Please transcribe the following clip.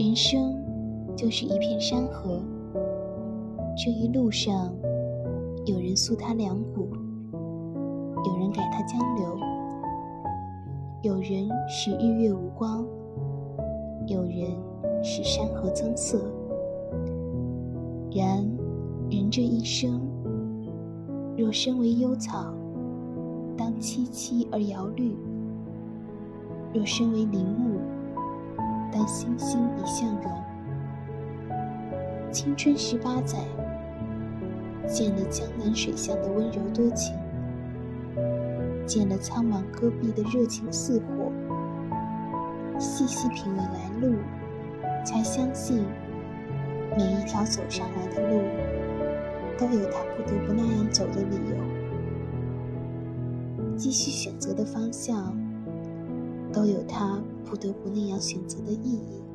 人生就是一片山河，这一路上，有人诉它两股，有人改他江流，有人使日月无光，有人使山河增色。然，人这一生，若身为幽草，当萋萋而摇绿；若身为林木，当欣欣以向荣。青春十八载，见了江南水乡的温柔多情，见了苍茫戈壁的热情似火，细细品味来路，才相信。每一条走上来的路，都有他不得不那样走的理由；继续选择的方向，都有他不得不那样选择的意义。